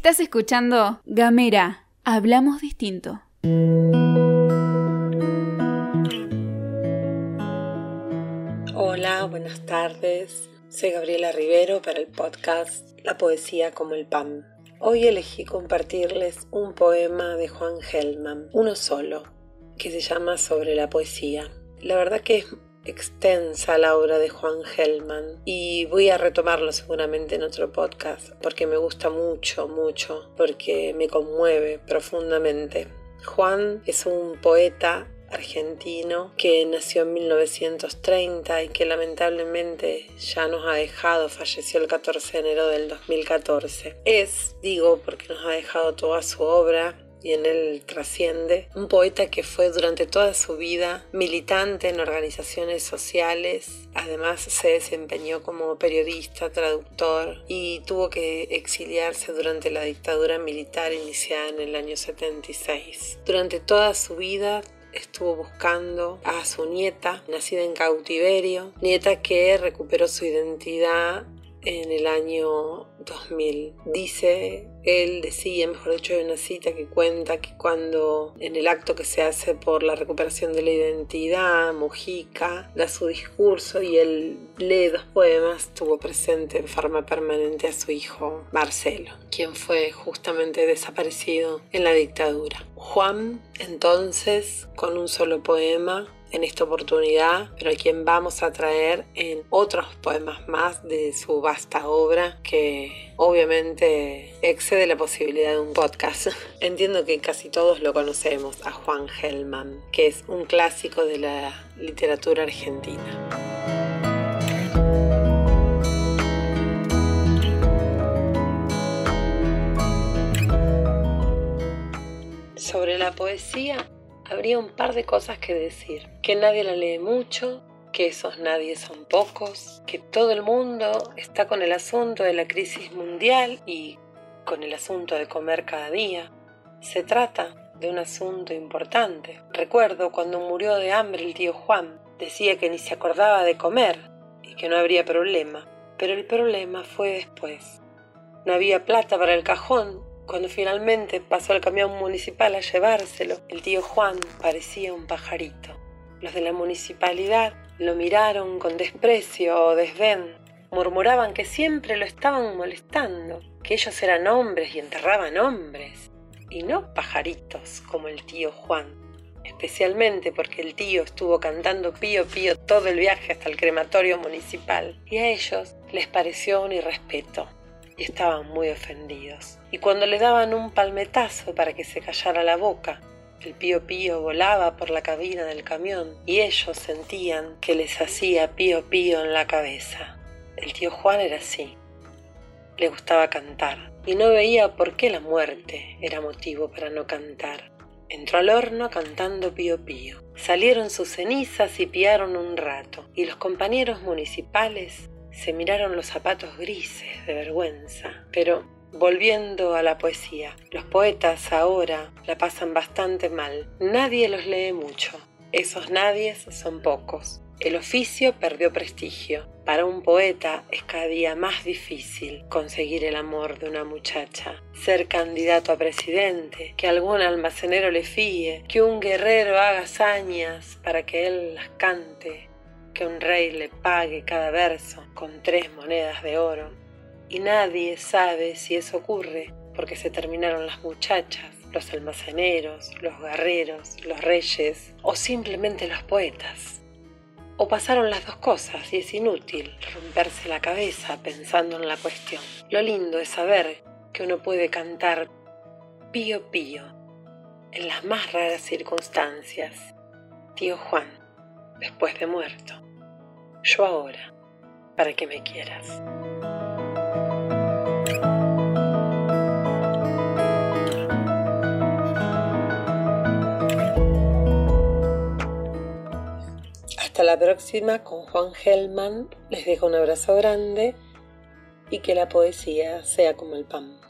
Estás escuchando Gamera, hablamos distinto. Hola, buenas tardes. Soy Gabriela Rivero para el podcast La poesía como el pan. Hoy elegí compartirles un poema de Juan Gelman, uno solo, que se llama Sobre la poesía. La verdad que es extensa la obra de Juan Gelman y voy a retomarlo seguramente en otro podcast porque me gusta mucho, mucho, porque me conmueve profundamente. Juan es un poeta argentino que nació en 1930 y que lamentablemente ya nos ha dejado, falleció el 14 de enero del 2014. Es, digo, porque nos ha dejado toda su obra y en él trasciende, un poeta que fue durante toda su vida militante en organizaciones sociales, además se desempeñó como periodista, traductor y tuvo que exiliarse durante la dictadura militar iniciada en el año 76. Durante toda su vida estuvo buscando a su nieta, nacida en cautiverio, nieta que recuperó su identidad en el año 2000. Dice, él decía, mejor dicho, hay una cita que cuenta que cuando en el acto que se hace por la recuperación de la identidad, Mujica da su discurso y él lee dos poemas, tuvo presente en forma permanente a su hijo Marcelo, quien fue justamente desaparecido en la dictadura. Juan, entonces, con un solo poema, en esta oportunidad, pero a quien vamos a traer en otros poemas más de su vasta obra que obviamente excede la posibilidad de un podcast. Entiendo que casi todos lo conocemos a Juan Gelman, que es un clásico de la literatura argentina. Sobre la poesía habría un par de cosas que decir. Que nadie la lee mucho, que esos nadie son pocos, que todo el mundo está con el asunto de la crisis mundial y con el asunto de comer cada día. Se trata de un asunto importante. Recuerdo cuando murió de hambre el tío Juan, decía que ni se acordaba de comer y que no habría problema, pero el problema fue después. No había plata para el cajón cuando finalmente pasó el camión municipal a llevárselo, el tío Juan parecía un pajarito. Los de la municipalidad lo miraron con desprecio o desdén. Murmuraban que siempre lo estaban molestando, que ellos eran hombres y enterraban hombres, y no pajaritos como el tío Juan. Especialmente porque el tío estuvo cantando pío pío todo el viaje hasta el crematorio municipal, y a ellos les pareció un irrespeto estaban muy ofendidos. Y cuando le daban un palmetazo para que se callara la boca, el pío pío volaba por la cabina del camión y ellos sentían que les hacía pío pío en la cabeza. El tío Juan era así. Le gustaba cantar y no veía por qué la muerte era motivo para no cantar. Entró al horno cantando pío pío. Salieron sus cenizas y piaron un rato, y los compañeros municipales se miraron los zapatos grises de vergüenza. Pero volviendo a la poesía, los poetas ahora la pasan bastante mal. Nadie los lee mucho. Esos nadies son pocos. El oficio perdió prestigio. Para un poeta es cada día más difícil conseguir el amor de una muchacha, ser candidato a presidente, que algún almacenero le fíe, que un guerrero haga hazañas para que él las cante, que un rey le pague cada verso con tres monedas de oro. Y nadie sabe si eso ocurre porque se terminaron las muchachas, los almaceneros, los guerreros, los reyes o simplemente los poetas. O pasaron las dos cosas y es inútil romperse la cabeza pensando en la cuestión. Lo lindo es saber que uno puede cantar pío pío en las más raras circunstancias. Tío Juan, después de muerto yo ahora, para que me quieras. Hasta la próxima con Juan Gelman. Les dejo un abrazo grande y que la poesía sea como el pan.